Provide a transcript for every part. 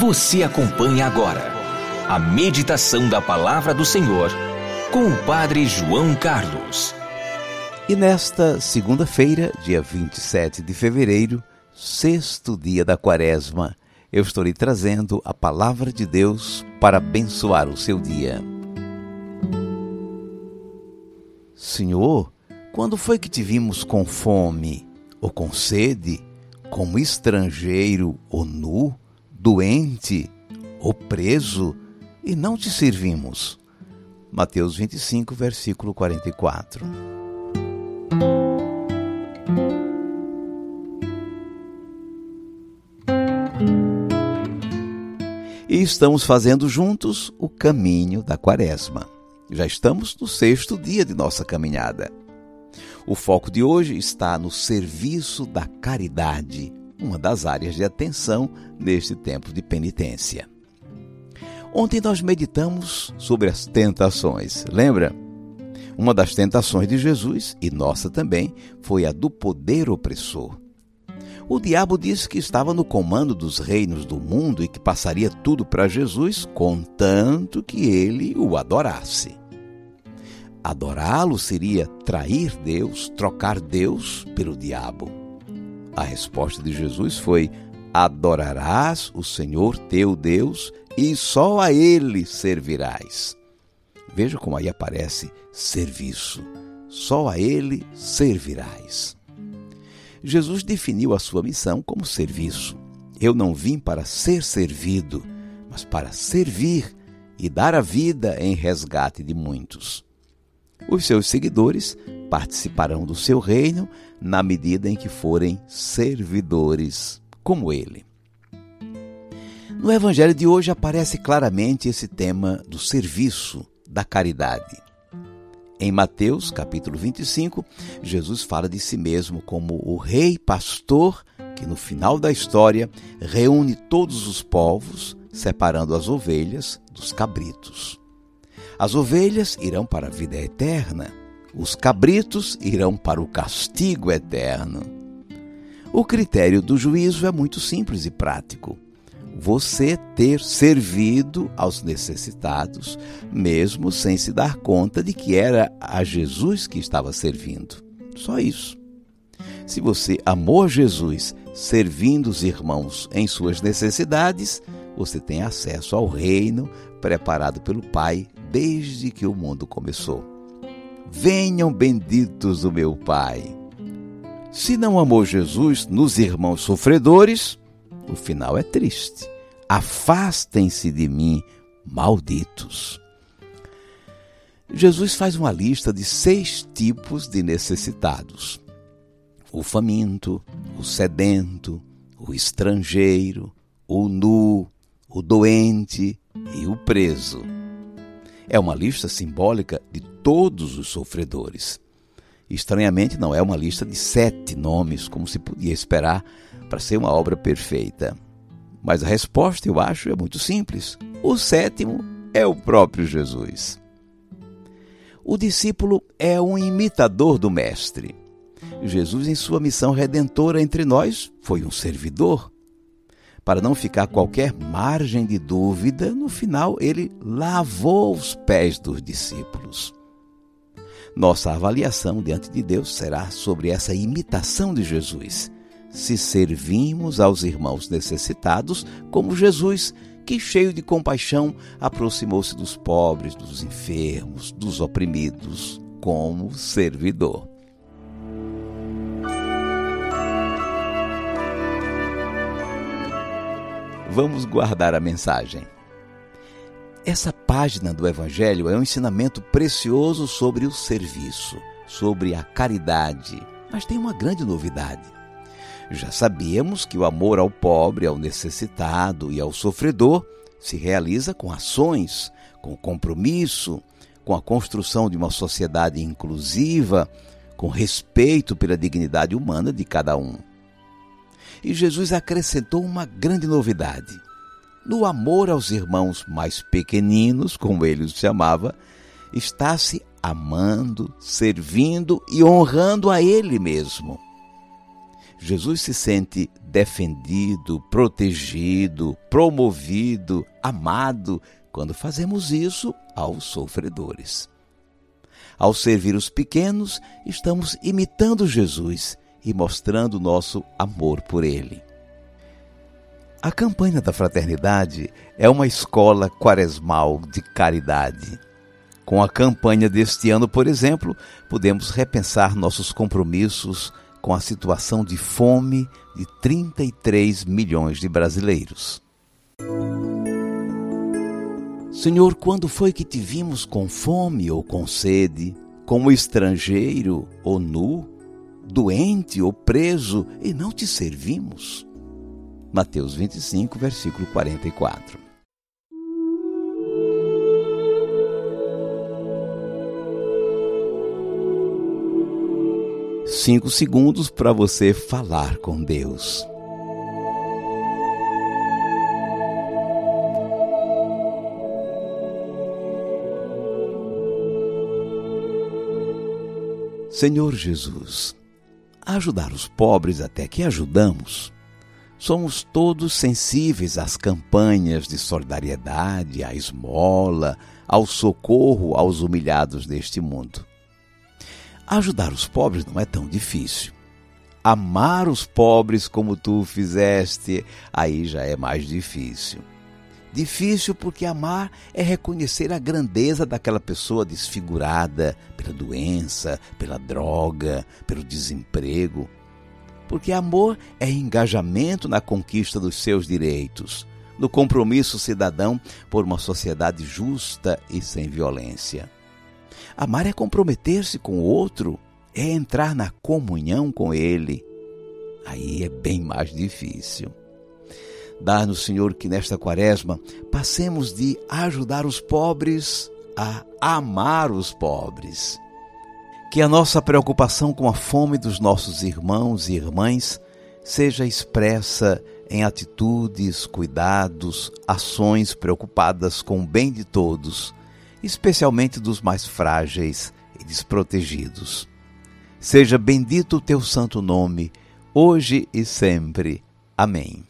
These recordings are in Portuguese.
Você acompanha agora a meditação da palavra do Senhor com o Padre João Carlos. E nesta segunda-feira, dia 27 de fevereiro, sexto dia da quaresma, eu estou lhe trazendo a palavra de Deus para abençoar o seu dia. Senhor, quando foi que te vimos com fome ou com sede, como estrangeiro ou nu, doente ou preso, e não te servimos? Mateus 25, versículo 44. E estamos fazendo juntos o caminho da Quaresma. Já estamos no sexto dia de nossa caminhada. O foco de hoje está no serviço da caridade, uma das áreas de atenção neste tempo de penitência. Ontem nós meditamos sobre as tentações, lembra? Uma das tentações de Jesus, e nossa também, foi a do poder opressor. O diabo disse que estava no comando dos reinos do mundo e que passaria tudo para Jesus, contanto que ele o adorasse. Adorá-lo seria trair Deus, trocar Deus pelo diabo. A resposta de Jesus foi: Adorarás o Senhor teu Deus e só a ele servirás. Veja como aí aparece serviço. Só a ele servirás. Jesus definiu a sua missão como serviço. Eu não vim para ser servido, mas para servir e dar a vida em resgate de muitos. Os seus seguidores participarão do seu reino na medida em que forem servidores como ele. No evangelho de hoje aparece claramente esse tema do serviço, da caridade. Em Mateus, capítulo 25, Jesus fala de si mesmo como o rei pastor que no final da história reúne todos os povos, separando as ovelhas dos cabritos. As ovelhas irão para a vida eterna, os cabritos irão para o castigo eterno. O critério do juízo é muito simples e prático você ter servido aos necessitados, mesmo sem se dar conta de que era a Jesus que estava servindo. Só isso. Se você amou Jesus servindo os irmãos em suas necessidades, você tem acesso ao reino preparado pelo Pai desde que o mundo começou. Venham benditos do meu Pai. Se não amou Jesus nos irmãos sofredores, o final é triste. Afastem-se de mim, malditos. Jesus faz uma lista de seis tipos de necessitados: o faminto, o sedento, o estrangeiro, o nu, o doente e o preso. É uma lista simbólica de todos os sofredores. Estranhamente, não é uma lista de sete nomes, como se podia esperar para ser uma obra perfeita. Mas a resposta, eu acho, é muito simples. O sétimo é o próprio Jesus. O discípulo é um imitador do Mestre. Jesus, em sua missão redentora entre nós, foi um servidor. Para não ficar qualquer margem de dúvida, no final ele lavou os pés dos discípulos. Nossa avaliação diante de Deus será sobre essa imitação de Jesus, se servimos aos irmãos necessitados como Jesus, que, cheio de compaixão, aproximou-se dos pobres, dos enfermos, dos oprimidos, como servidor. Vamos guardar a mensagem. Essa página do Evangelho é um ensinamento precioso sobre o serviço, sobre a caridade, mas tem uma grande novidade. Já sabíamos que o amor ao pobre, ao necessitado e ao sofredor se realiza com ações, com compromisso, com a construção de uma sociedade inclusiva, com respeito pela dignidade humana de cada um. E Jesus acrescentou uma grande novidade no amor aos irmãos mais pequeninos, como ele os chamava, está se amando, servindo e honrando a ele mesmo. Jesus se sente defendido, protegido, promovido, amado quando fazemos isso aos sofredores. Ao servir os pequenos, estamos imitando Jesus e mostrando nosso amor por ele. A campanha da fraternidade é uma escola quaresmal de caridade. Com a campanha deste ano, por exemplo, podemos repensar nossos compromissos com a situação de fome de 33 milhões de brasileiros. Senhor, quando foi que te vimos com fome ou com sede, como estrangeiro ou nu, doente ou preso e não te servimos? Mateus 25, versículo 44. Cinco segundos para você falar com Deus. Senhor Jesus, ajudar os pobres até que ajudamos. Somos todos sensíveis às campanhas de solidariedade, à esmola, ao socorro aos humilhados deste mundo. Ajudar os pobres não é tão difícil. Amar os pobres como tu fizeste, aí já é mais difícil. Difícil porque amar é reconhecer a grandeza daquela pessoa desfigurada pela doença, pela droga, pelo desemprego. Porque amor é engajamento na conquista dos seus direitos, no compromisso cidadão por uma sociedade justa e sem violência. Amar é comprometer-se com o outro, é entrar na comunhão com ele. Aí é bem mais difícil. Dá-nos, Senhor, que nesta quaresma passemos de ajudar os pobres a amar os pobres. Que a nossa preocupação com a fome dos nossos irmãos e irmãs seja expressa em atitudes, cuidados, ações preocupadas com o bem de todos, especialmente dos mais frágeis e desprotegidos. Seja bendito o teu santo nome, hoje e sempre. Amém.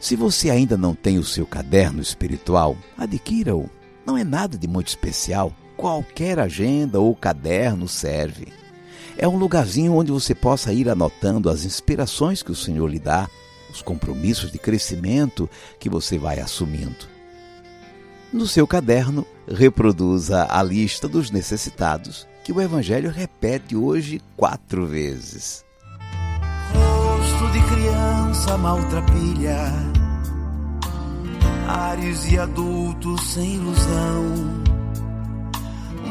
Se você ainda não tem o seu caderno espiritual, adquira-o. Não é nada de muito especial. Qualquer agenda ou caderno serve. É um lugarzinho onde você possa ir anotando as inspirações que o Senhor lhe dá, os compromissos de crescimento que você vai assumindo. No seu caderno, reproduza a lista dos necessitados que o Evangelho repete hoje quatro vezes de criança maltrapilha, ares e adultos sem ilusão,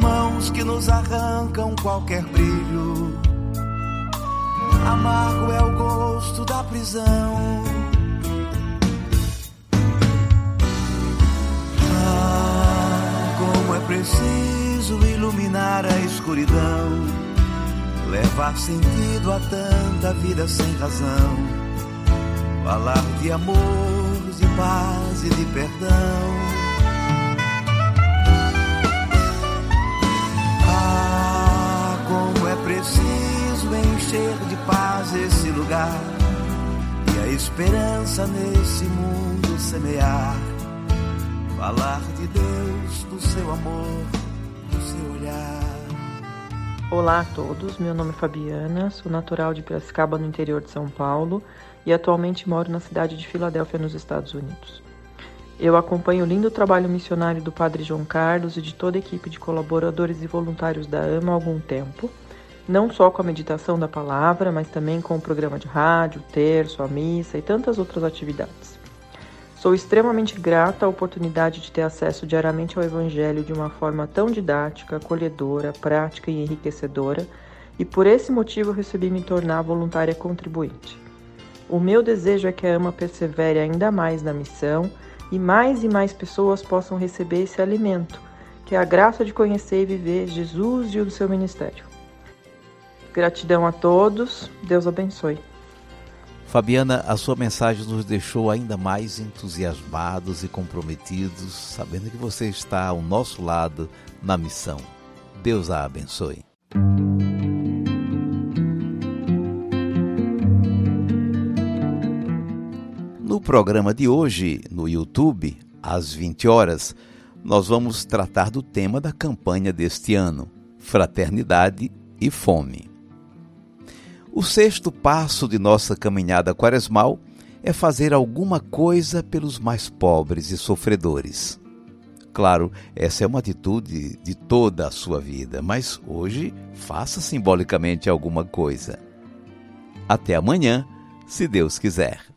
mãos que nos arrancam qualquer brilho. Amargo é o gosto da prisão. Ah, como é preciso iluminar a escuridão levar sentido a tanta vida sem razão, falar de amor, de paz e de perdão. Ah, como é preciso encher de paz esse lugar e a esperança nesse mundo semear, falar de Deus, do seu amor, do seu olhar. Olá a todos, meu nome é Fabiana, sou natural de Piracicaba, no interior de São Paulo, e atualmente moro na cidade de Filadélfia, nos Estados Unidos. Eu acompanho o lindo trabalho missionário do Padre João Carlos e de toda a equipe de colaboradores e voluntários da AMA há algum tempo, não só com a meditação da palavra, mas também com o programa de rádio, o terço, a missa e tantas outras atividades. Sou extremamente grata à oportunidade de ter acesso diariamente ao Evangelho de uma forma tão didática, acolhedora, prática e enriquecedora, e por esse motivo resolvi me tornar voluntária contribuinte. O meu desejo é que a AMA persevere ainda mais na missão e mais e mais pessoas possam receber esse alimento, que é a graça de conhecer e viver Jesus e o seu ministério. Gratidão a todos, Deus abençoe. Fabiana, a sua mensagem nos deixou ainda mais entusiasmados e comprometidos, sabendo que você está ao nosso lado na missão. Deus a abençoe. No programa de hoje, no YouTube, às 20 horas, nós vamos tratar do tema da campanha deste ano: Fraternidade e Fome. O sexto passo de nossa caminhada quaresmal é fazer alguma coisa pelos mais pobres e sofredores. Claro, essa é uma atitude de toda a sua vida, mas hoje faça simbolicamente alguma coisa. Até amanhã, se Deus quiser.